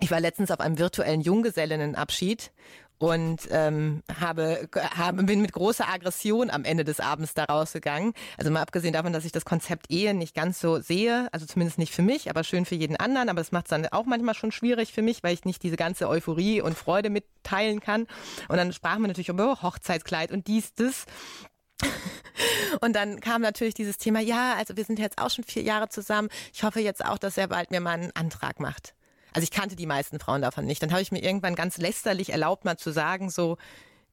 Ich war letztens auf einem virtuellen Junggesellinnenabschied und ähm, habe, habe bin mit großer Aggression am Ende des Abends da rausgegangen. Also mal abgesehen davon, dass ich das Konzept Ehe nicht ganz so sehe, also zumindest nicht für mich, aber schön für jeden anderen. Aber das macht es dann auch manchmal schon schwierig für mich, weil ich nicht diese ganze Euphorie und Freude mitteilen kann. Und dann sprachen wir natürlich über Hochzeitskleid und dies, das. *laughs* Und dann kam natürlich dieses Thema, ja, also wir sind jetzt auch schon vier Jahre zusammen. Ich hoffe jetzt auch, dass er bald mir mal einen Antrag macht. Also ich kannte die meisten Frauen davon nicht. Dann habe ich mir irgendwann ganz lästerlich erlaubt, mal zu sagen, so,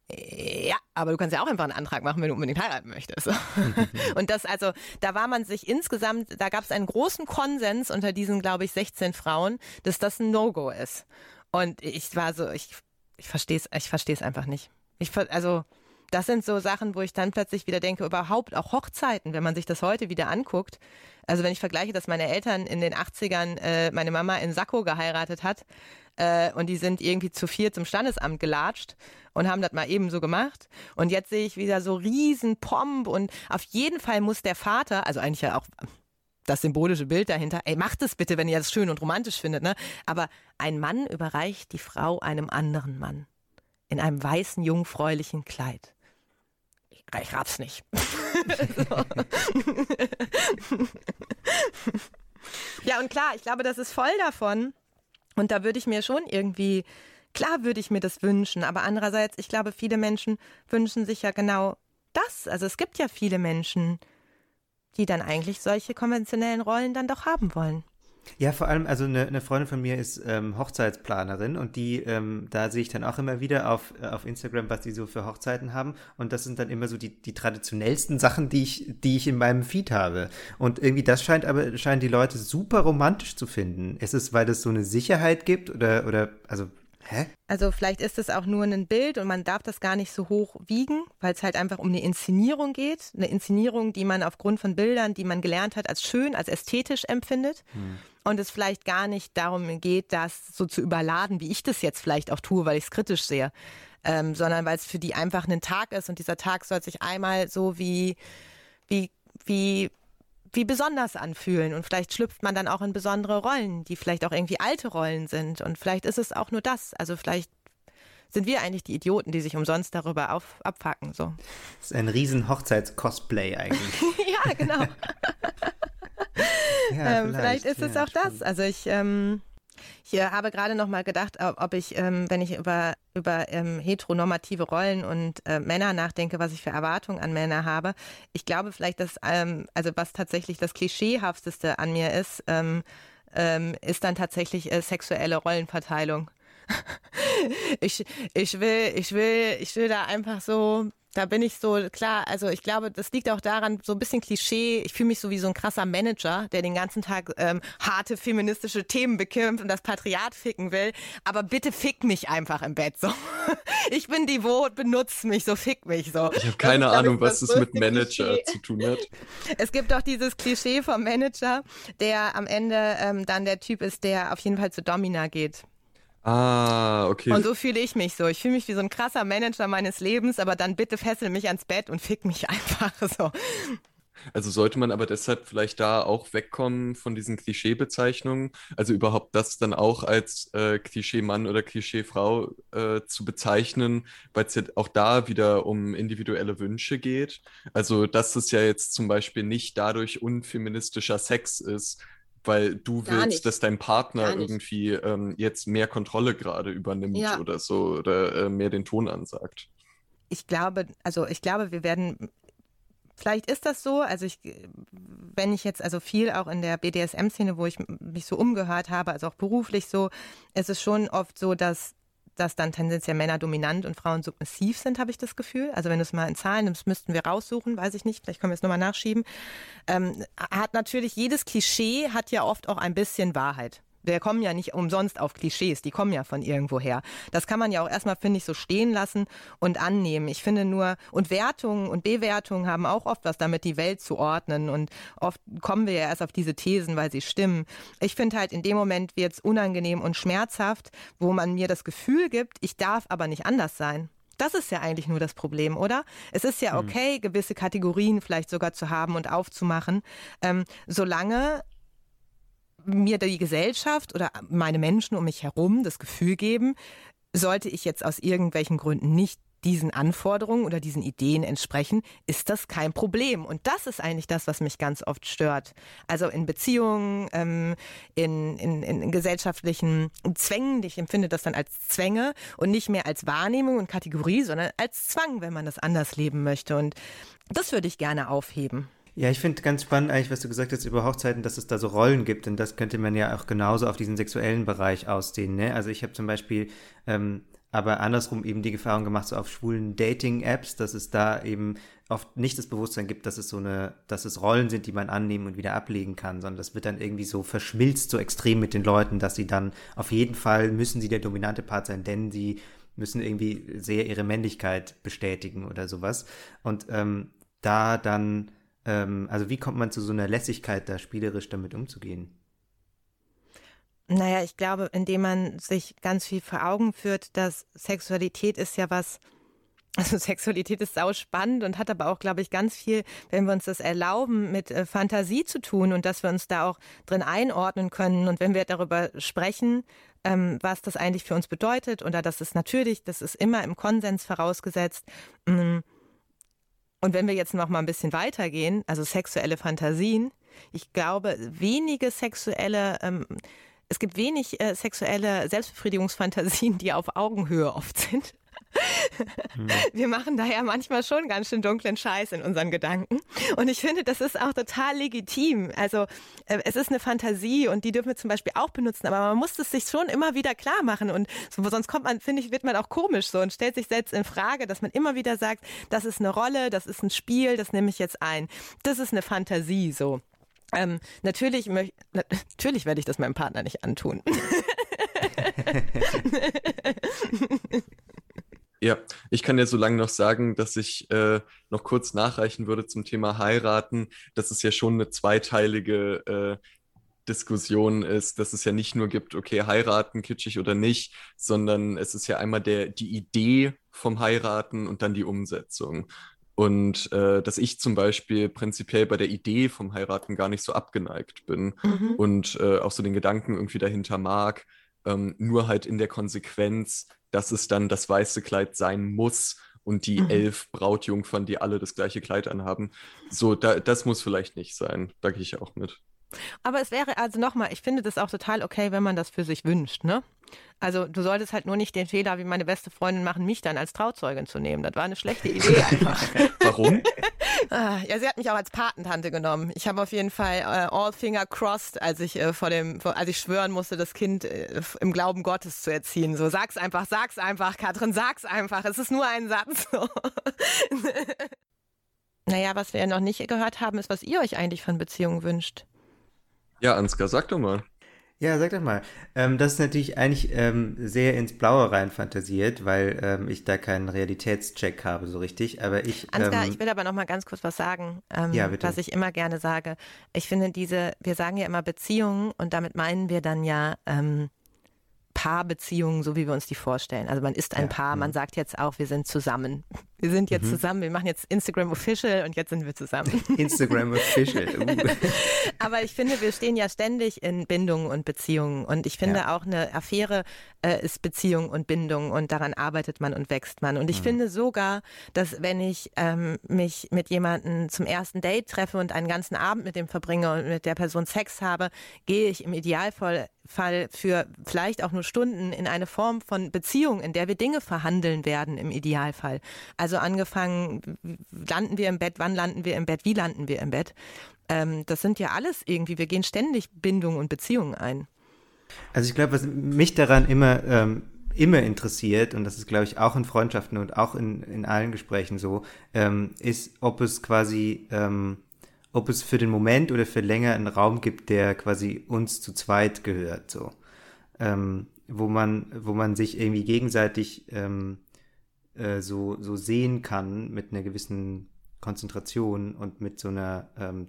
ja, aber du kannst ja auch einfach einen Antrag machen, wenn du unbedingt heiraten möchtest. *laughs* und das, also, da war man sich insgesamt, da gab es einen großen Konsens unter diesen, glaube ich, 16 Frauen, dass das ein No-Go ist. Und ich war so, ich, ich verstehe es, ich verstehe es einfach nicht. Ich, also, das sind so Sachen, wo ich dann plötzlich wieder denke, überhaupt auch Hochzeiten, wenn man sich das heute wieder anguckt. Also wenn ich vergleiche, dass meine Eltern in den 80ern äh, meine Mama in Sakko geheiratet hat äh, und die sind irgendwie zu vier zum Standesamt gelatscht und haben das mal eben so gemacht. Und jetzt sehe ich wieder so riesen Pomp und auf jeden Fall muss der Vater, also eigentlich ja auch das symbolische Bild dahinter, ey, macht es bitte, wenn ihr das schön und romantisch findet, ne? Aber ein Mann überreicht die Frau einem anderen Mann in einem weißen, jungfräulichen Kleid ich raff's nicht. *laughs* ja, und klar, ich glaube, das ist voll davon. Und da würde ich mir schon irgendwie, klar würde ich mir das wünschen, aber andererseits, ich glaube, viele Menschen wünschen sich ja genau das. Also es gibt ja viele Menschen, die dann eigentlich solche konventionellen Rollen dann doch haben wollen. Ja, vor allem, also eine, eine Freundin von mir ist ähm, Hochzeitsplanerin und die, ähm, da sehe ich dann auch immer wieder auf, äh, auf Instagram, was die so für Hochzeiten haben. Und das sind dann immer so die, die traditionellsten Sachen, die ich, die ich in meinem Feed habe. Und irgendwie das scheint aber, scheinen die Leute super romantisch zu finden. Ist es, weil es so eine Sicherheit gibt oder, oder, also Hä? Also vielleicht ist es auch nur ein Bild und man darf das gar nicht so hoch wiegen, weil es halt einfach um eine Inszenierung geht. Eine Inszenierung, die man aufgrund von Bildern, die man gelernt hat, als schön, als ästhetisch empfindet. Hm. Und es vielleicht gar nicht darum geht, das so zu überladen, wie ich das jetzt vielleicht auch tue, weil ich es kritisch sehe. Ähm, sondern weil es für die einfach ein Tag ist und dieser Tag soll sich einmal so wie, wie, wie wie besonders anfühlen. Und vielleicht schlüpft man dann auch in besondere Rollen, die vielleicht auch irgendwie alte Rollen sind. Und vielleicht ist es auch nur das. Also vielleicht sind wir eigentlich die Idioten, die sich umsonst darüber auf, abfacken. So. Das ist ein riesen Hochzeits-Cosplay eigentlich. *laughs* ja, genau. *laughs* ja, ähm, vielleicht, vielleicht, ist ja, es auch stimmt. das. Also ich ähm, ich habe gerade noch mal gedacht, ob ich, ähm, wenn ich über, über ähm, heteronormative Rollen und äh, Männer nachdenke, was ich für Erwartungen an Männer habe. Ich glaube vielleicht, dass, ähm, also was tatsächlich das Klischeehafteste an mir ist, ist dann tatsächlich äh, sexuelle Rollenverteilung. *laughs* ich, ich will, ich will, ich will da einfach so da bin ich so, klar, also ich glaube, das liegt auch daran, so ein bisschen Klischee, ich fühle mich so wie so ein krasser Manager, der den ganzen Tag ähm, harte feministische Themen bekämpft und das Patriat ficken will, aber bitte fick mich einfach im Bett so. *laughs* Ich bin devot, benutzt mich, so fick mich so. Ich habe keine Ahnung, was es mit Manager Klischee. zu tun hat. Es gibt auch dieses Klischee vom Manager, der am Ende ähm, dann der Typ ist, der auf jeden Fall zu Domina geht. Ah, okay. Und so fühle ich mich so. Ich fühle mich wie so ein krasser Manager meines Lebens, aber dann bitte fessel mich ans Bett und fick mich *laughs* einfach so. Also sollte man aber deshalb vielleicht da auch wegkommen von diesen Klischeebezeichnungen, also überhaupt das dann auch als äh, Klischee-Mann oder Klischee-Frau äh, zu bezeichnen, weil es ja auch da wieder um individuelle Wünsche geht. Also dass es ja jetzt zum Beispiel nicht dadurch unfeministischer Sex ist, weil du Gar willst, nicht. dass dein Partner irgendwie ähm, jetzt mehr Kontrolle gerade übernimmt ja. oder so oder äh, mehr den Ton ansagt. Ich glaube, also ich glaube, wir werden Vielleicht ist das so, also ich, wenn ich jetzt also viel auch in der BDSM-Szene, wo ich mich so umgehört habe, also auch beruflich so, ist es schon oft so, dass dass dann tendenziell Männer dominant und Frauen submissiv sind, habe ich das Gefühl. Also wenn du es mal in Zahlen nimmst, müssten wir raussuchen, weiß ich nicht, vielleicht können wir es nochmal nachschieben. Ähm, hat natürlich, jedes Klischee hat ja oft auch ein bisschen Wahrheit wir kommen ja nicht umsonst auf Klischees, die kommen ja von irgendwoher. Das kann man ja auch erstmal, finde ich, so stehen lassen und annehmen. Ich finde nur, und Wertungen und Bewertungen haben auch oft was damit, die Welt zu ordnen. Und oft kommen wir ja erst auf diese Thesen, weil sie stimmen. Ich finde halt, in dem Moment wird es unangenehm und schmerzhaft, wo man mir das Gefühl gibt, ich darf aber nicht anders sein. Das ist ja eigentlich nur das Problem, oder? Es ist ja hm. okay, gewisse Kategorien vielleicht sogar zu haben und aufzumachen, ähm, solange mir die Gesellschaft oder meine Menschen um mich herum das Gefühl geben, sollte ich jetzt aus irgendwelchen Gründen nicht diesen Anforderungen oder diesen Ideen entsprechen, ist das kein Problem. Und das ist eigentlich das, was mich ganz oft stört. Also in Beziehungen, ähm, in, in, in gesellschaftlichen Zwängen, ich empfinde das dann als Zwänge und nicht mehr als Wahrnehmung und Kategorie, sondern als Zwang, wenn man das anders leben möchte. Und das würde ich gerne aufheben. Ja, ich finde ganz spannend eigentlich, was du gesagt hast über Hochzeiten, dass es da so Rollen gibt. Und das könnte man ja auch genauso auf diesen sexuellen Bereich ausdehnen. Ne? Also ich habe zum Beispiel ähm, aber andersrum eben die Erfahrung gemacht, so auf schwulen Dating-Apps, dass es da eben oft nicht das Bewusstsein gibt, dass es so eine, dass es Rollen sind, die man annehmen und wieder ablegen kann, sondern das wird dann irgendwie so verschmilzt so extrem mit den Leuten, dass sie dann auf jeden Fall müssen sie der dominante Part sein, denn sie müssen irgendwie sehr ihre Männlichkeit bestätigen oder sowas. Und ähm, da dann ähm, also wie kommt man zu so einer Lässigkeit, da spielerisch damit umzugehen? Naja, ich glaube, indem man sich ganz viel vor Augen führt, dass Sexualität ist ja was, *laughs* also Sexualität ist sau spannend und hat aber auch, glaube ich, ganz viel, wenn wir uns das erlauben, mit äh, Fantasie zu tun und dass wir uns da auch drin einordnen können. Und wenn wir darüber sprechen, ähm, was das eigentlich für uns bedeutet, oder das ist natürlich, das ist immer im Konsens vorausgesetzt, mm, und wenn wir jetzt noch mal ein bisschen weitergehen, also sexuelle Fantasien, ich glaube, wenige sexuelle, ähm, es gibt wenig äh, sexuelle Selbstbefriedigungsfantasien, die auf Augenhöhe oft sind. Hm. *laughs* Wir machen da ja manchmal schon ganz schön dunklen Scheiß in unseren Gedanken. Und ich finde, das ist auch total legitim. Also äh, es ist eine Fantasie und die dürfen wir zum Beispiel auch benutzen, aber man muss es sich schon immer wieder klar machen. Und so, sonst kommt man, finde ich, wird man auch komisch so und stellt sich selbst in Frage, dass man immer wieder sagt, das ist eine Rolle, das ist ein Spiel, das nehme ich jetzt ein. Das ist eine Fantasie so. Ähm, natürlich, natürlich werde ich das meinem Partner nicht antun. *laughs* *laughs* Ja, ich kann ja so lange noch sagen, dass ich äh, noch kurz nachreichen würde zum Thema heiraten, dass es ja schon eine zweiteilige äh, Diskussion ist, dass es ja nicht nur gibt, okay, heiraten, kitschig oder nicht, sondern es ist ja einmal der, die Idee vom Heiraten und dann die Umsetzung. Und äh, dass ich zum Beispiel prinzipiell bei der Idee vom Heiraten gar nicht so abgeneigt bin mhm. und äh, auch so den Gedanken irgendwie dahinter mag, ähm, nur halt in der Konsequenz dass es dann das weiße Kleid sein muss und die mhm. elf Brautjungfern, die alle das gleiche Kleid anhaben. So, da, das muss vielleicht nicht sein. Da gehe ich auch mit. Aber es wäre also nochmal, ich finde das auch total okay, wenn man das für sich wünscht, ne? Also du solltest halt nur nicht den Fehler, wie meine beste Freundin machen, mich dann als Trauzeugin zu nehmen. Das war eine schlechte Idee *laughs* einfach. Warum? *laughs* *laughs* Ah, ja, sie hat mich auch als Patentante genommen. Ich habe auf jeden Fall äh, all finger crossed, als ich äh, vor dem, vor, als ich schwören musste, das Kind äh, im Glauben Gottes zu erziehen. So, sag's einfach, sag's einfach, Katrin, sag's einfach. Es ist nur ein Satz. *laughs* Naja, was wir ja noch nicht gehört haben, ist, was ihr euch eigentlich von Beziehungen wünscht. Ja, Ansgar, sag doch mal. Ja, sag doch mal. Ähm, das ist natürlich eigentlich ähm, sehr ins Blaue rein fantasiert, weil ähm, ich da keinen Realitätscheck habe so richtig. Aber ich. Ansgar, ähm, ich will aber noch mal ganz kurz was sagen, ähm, ja, bitte. was ich immer gerne sage. Ich finde diese, wir sagen ja immer Beziehungen und damit meinen wir dann ja ähm, Paarbeziehungen, so wie wir uns die vorstellen. Also man ist ein ja, Paar, man sagt jetzt auch, wir sind zusammen. Wir sind jetzt mhm. zusammen, wir machen jetzt Instagram Official und jetzt sind wir zusammen. *laughs* Instagram Official. Uh. *laughs* Aber ich finde, wir stehen ja ständig in Bindungen und Beziehungen und ich finde ja. auch eine Affäre äh, ist Beziehung und Bindung und daran arbeitet man und wächst man. Und ich mhm. finde sogar, dass wenn ich ähm, mich mit jemandem zum ersten Date treffe und einen ganzen Abend mit dem verbringe und mit der Person Sex habe, gehe ich im Idealfall Fall für vielleicht auch nur Stunden in eine Form von Beziehung, in der wir Dinge verhandeln werden im Idealfall. Also angefangen, landen wir im Bett, wann landen wir im Bett, wie landen wir im Bett. Ähm, das sind ja alles irgendwie, wir gehen ständig Bindungen und Beziehungen ein. Also ich glaube, was mich daran immer, ähm, immer interessiert, und das ist, glaube ich, auch in Freundschaften und auch in, in allen Gesprächen so, ähm, ist, ob es quasi ähm, ob es für den Moment oder für länger einen Raum gibt, der quasi uns zu zweit gehört, so. Ähm, wo man, wo man sich irgendwie gegenseitig ähm, äh, so, so sehen kann mit einer gewissen Konzentration und mit so einer, ähm,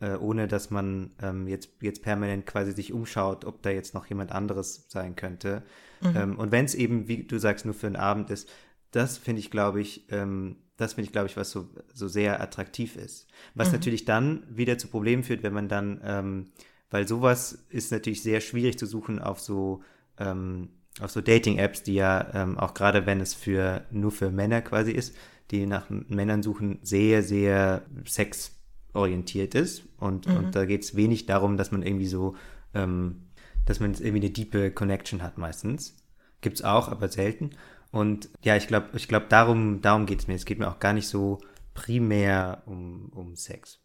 äh, ohne dass man ähm, jetzt, jetzt permanent quasi sich umschaut, ob da jetzt noch jemand anderes sein könnte. Mhm. Ähm, und wenn es eben, wie du sagst, nur für einen Abend ist, das finde ich, glaube ich, ähm, das finde ich, glaube ich, was so, so sehr attraktiv ist. Was mhm. natürlich dann wieder zu Problemen führt, wenn man dann, ähm, weil sowas ist natürlich sehr schwierig zu suchen auf so, ähm, auf so Dating-Apps, die ja ähm, auch gerade wenn es für nur für Männer quasi ist, die nach Männern suchen, sehr, sehr sexorientiert ist. Und, mhm. und da geht es wenig darum, dass man irgendwie so, ähm, dass man irgendwie eine diepe Connection hat meistens. Gibt es auch, aber selten. Und ja, ich glaube, ich glaube, darum, darum geht es mir. Es geht mir auch gar nicht so primär um, um Sex.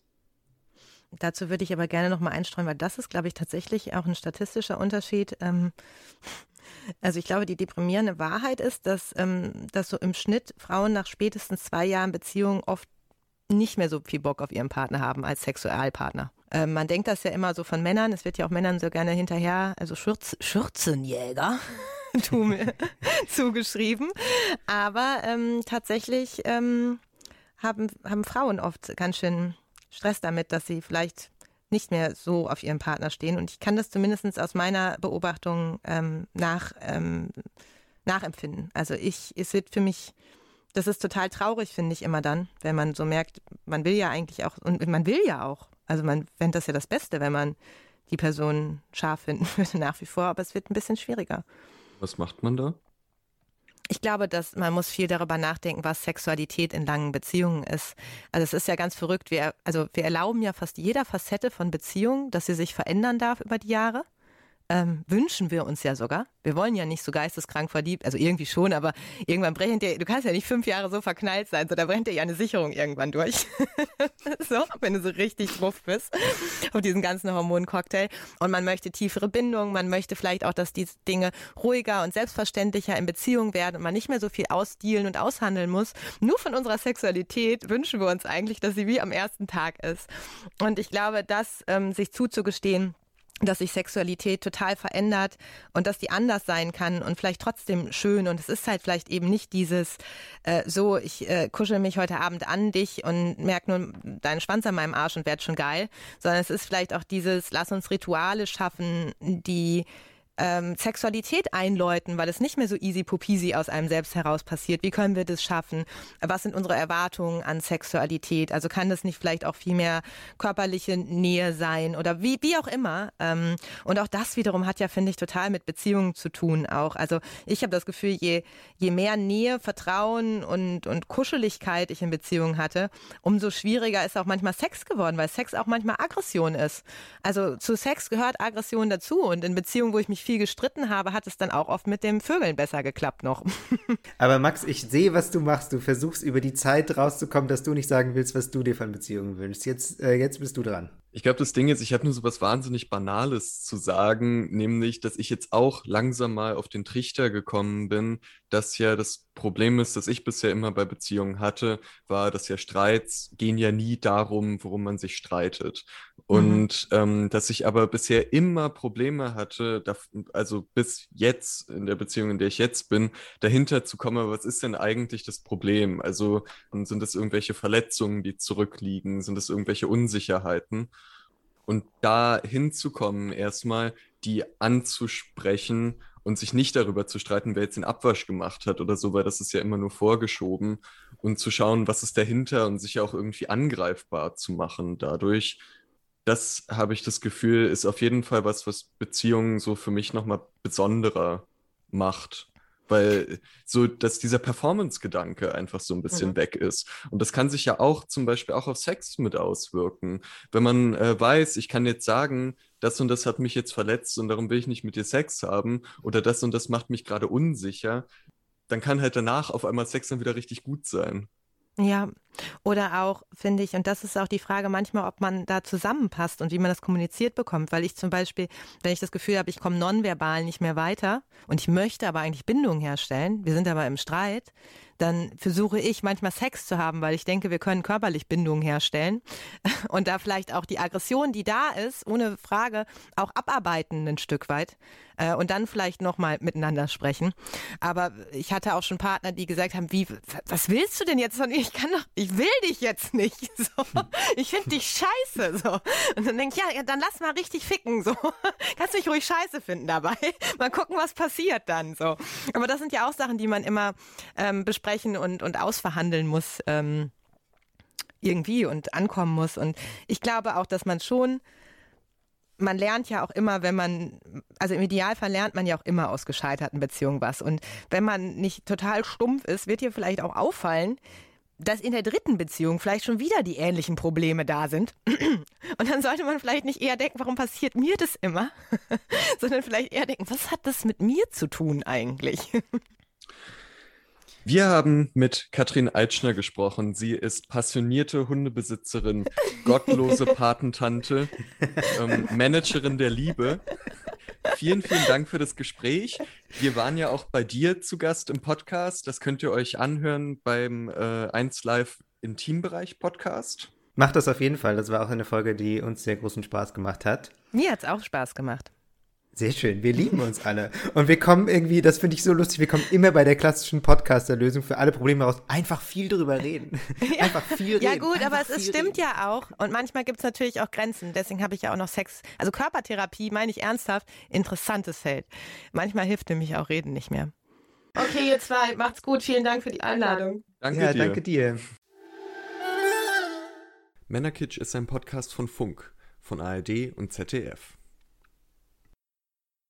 Dazu würde ich aber gerne noch mal einstreuen, weil das ist, glaube ich, tatsächlich auch ein statistischer Unterschied. Ähm, also ich glaube, die deprimierende Wahrheit ist, dass, ähm, dass so im Schnitt Frauen nach spätestens zwei Jahren Beziehung oft nicht mehr so viel Bock auf ihren Partner haben als Sexualpartner. Ähm, man denkt das ja immer so von Männern, es wird ja auch Männern so gerne hinterher, also Schürz, Schürzenjäger. *laughs* *laughs* zugeschrieben. Aber ähm, tatsächlich ähm, haben, haben Frauen oft ganz schön Stress damit, dass sie vielleicht nicht mehr so auf ihren Partner stehen. Und ich kann das zumindest aus meiner Beobachtung ähm, nach, ähm, nachempfinden. Also ich, es wird für mich, das ist total traurig, finde ich immer dann, wenn man so merkt, man will ja eigentlich auch, und man will ja auch. Also man fände das ja das Beste, wenn man die Person scharf finden *laughs* würde nach wie vor, aber es wird ein bisschen schwieriger. Was macht man da? Ich glaube, dass man muss viel darüber nachdenken, was Sexualität in langen Beziehungen ist. Also es ist ja ganz verrückt. Wir, also wir erlauben ja fast jeder Facette von Beziehungen, dass sie sich verändern darf über die Jahre ähm, wünschen wir uns ja sogar. Wir wollen ja nicht so geisteskrank verliebt, also irgendwie schon, aber irgendwann brennt dir, du kannst ja nicht fünf Jahre so verknallt sein, so da brennt dir ja eine Sicherung irgendwann durch. *laughs* so, wenn du so richtig drauf bist auf diesen ganzen Hormoncocktail. Und man möchte tiefere Bindungen, man möchte vielleicht auch, dass die Dinge ruhiger und selbstverständlicher in Beziehung werden und man nicht mehr so viel ausdealen und aushandeln muss. Nur von unserer Sexualität wünschen wir uns eigentlich, dass sie wie am ersten Tag ist. Und ich glaube, das ähm, sich zuzugestehen, dass sich Sexualität total verändert und dass die anders sein kann und vielleicht trotzdem schön. Und es ist halt vielleicht eben nicht dieses äh, so ich äh, kuschel mich heute Abend an dich und merk nur deinen Schwanz an meinem Arsch und werd schon geil, sondern es ist vielleicht auch dieses lass uns Rituale schaffen, die ähm, Sexualität einläuten, weil es nicht mehr so easy popisi aus einem selbst heraus passiert. Wie können wir das schaffen? Was sind unsere Erwartungen an Sexualität? Also kann das nicht vielleicht auch viel mehr körperliche Nähe sein oder wie, wie auch immer? Ähm, und auch das wiederum hat ja, finde ich, total mit Beziehungen zu tun auch. Also ich habe das Gefühl, je, je mehr Nähe, Vertrauen und, und Kuscheligkeit ich in Beziehungen hatte, umso schwieriger ist auch manchmal Sex geworden, weil Sex auch manchmal Aggression ist. Also zu Sex gehört Aggression dazu und in Beziehungen, wo ich mich viel viel gestritten habe, hat es dann auch oft mit dem Vögeln besser geklappt noch. *laughs* Aber Max, ich sehe, was du machst. Du versuchst über die Zeit rauszukommen, dass du nicht sagen willst, was du dir von Beziehungen wünschst. Jetzt, äh, jetzt bist du dran. Ich glaube, das Ding ist, ich habe nur so was wahnsinnig Banales zu sagen, nämlich, dass ich jetzt auch langsam mal auf den Trichter gekommen bin, dass ja das Problem ist, das ich bisher immer bei Beziehungen hatte, war, dass ja Streits gehen ja nie darum, worum man sich streitet. Und mhm. ähm, dass ich aber bisher immer Probleme hatte, da, also bis jetzt in der Beziehung, in der ich jetzt bin, dahinter zu kommen, was ist denn eigentlich das Problem? Also sind das irgendwelche Verletzungen, die zurückliegen? Sind das irgendwelche Unsicherheiten? Und da hinzukommen, erstmal die anzusprechen und sich nicht darüber zu streiten, wer jetzt den Abwasch gemacht hat oder so, weil das ist ja immer nur vorgeschoben und zu schauen, was ist dahinter und sich auch irgendwie angreifbar zu machen dadurch. Das habe ich das Gefühl, ist auf jeden Fall was, was Beziehungen so für mich nochmal besonderer macht weil so, dass dieser Performance-Gedanke einfach so ein bisschen mhm. weg ist. Und das kann sich ja auch zum Beispiel auch auf Sex mit auswirken. Wenn man äh, weiß, ich kann jetzt sagen, das und das hat mich jetzt verletzt und darum will ich nicht mit dir Sex haben oder das und das macht mich gerade unsicher, dann kann halt danach auf einmal Sex dann wieder richtig gut sein. Ja, oder auch, finde ich, und das ist auch die Frage manchmal, ob man da zusammenpasst und wie man das kommuniziert bekommt. Weil ich zum Beispiel, wenn ich das Gefühl habe, ich komme nonverbal nicht mehr weiter und ich möchte aber eigentlich Bindung herstellen, wir sind aber im Streit, dann versuche ich manchmal Sex zu haben, weil ich denke, wir können körperlich Bindungen herstellen *laughs* und da vielleicht auch die Aggression, die da ist, ohne Frage auch abarbeiten ein Stück weit äh, und dann vielleicht nochmal miteinander sprechen. Aber ich hatte auch schon Partner, die gesagt haben, wie, was willst du denn jetzt von mir? Ich kann doch, ich will dich jetzt nicht. *laughs* So. Ich finde dich scheiße. So. Und dann denke ich, ja, dann lass mal richtig ficken. So. *laughs* Kannst mich ruhig scheiße finden dabei. Mal gucken, was passiert dann. So. Aber das sind ja auch Sachen, die man immer ähm, besprechen und, und ausverhandeln muss. Ähm, irgendwie und ankommen muss. Und ich glaube auch, dass man schon man lernt ja auch immer, wenn man, also im Idealfall lernt man ja auch immer aus gescheiterten Beziehungen was. Und wenn man nicht total stumpf ist, wird dir vielleicht auch auffallen, dass in der dritten Beziehung vielleicht schon wieder die ähnlichen Probleme da sind. *clears throat* Und dann sollte man vielleicht nicht eher denken, warum passiert mir das immer, *laughs* sondern vielleicht eher denken, was hat das mit mir zu tun eigentlich? *laughs* Wir haben mit Katrin Eitschner gesprochen. Sie ist passionierte Hundebesitzerin, *laughs* gottlose Patentante, ähm, Managerin der Liebe. Vielen, vielen Dank für das Gespräch. Wir waren ja auch bei dir zu Gast im Podcast. Das könnt ihr euch anhören beim äh, 1 Live Intimbereich Podcast. Macht das auf jeden Fall. Das war auch eine Folge, die uns sehr großen Spaß gemacht hat. Mir hat es auch Spaß gemacht. Sehr schön, wir lieben uns alle. Und wir kommen irgendwie, das finde ich so lustig, wir kommen immer bei der klassischen Podcaster-Lösung für alle Probleme raus. Einfach viel drüber reden. *laughs* Ja. *laughs* Einfach viel reden. Ja gut, Einfach aber es stimmt reden. ja auch. Und manchmal gibt es natürlich auch Grenzen. Deswegen habe ich ja auch noch Sex. Also Körpertherapie, meine ich ernsthaft, interessantes Feld. Manchmal hilft nämlich auch Reden nicht mehr. Okay, ihr zwei, macht's gut. Vielen Dank für die Einladung. Danke ja, dir. danke dir. Männerkitsch ist ein Podcast von Funk, von ARD und ZDF.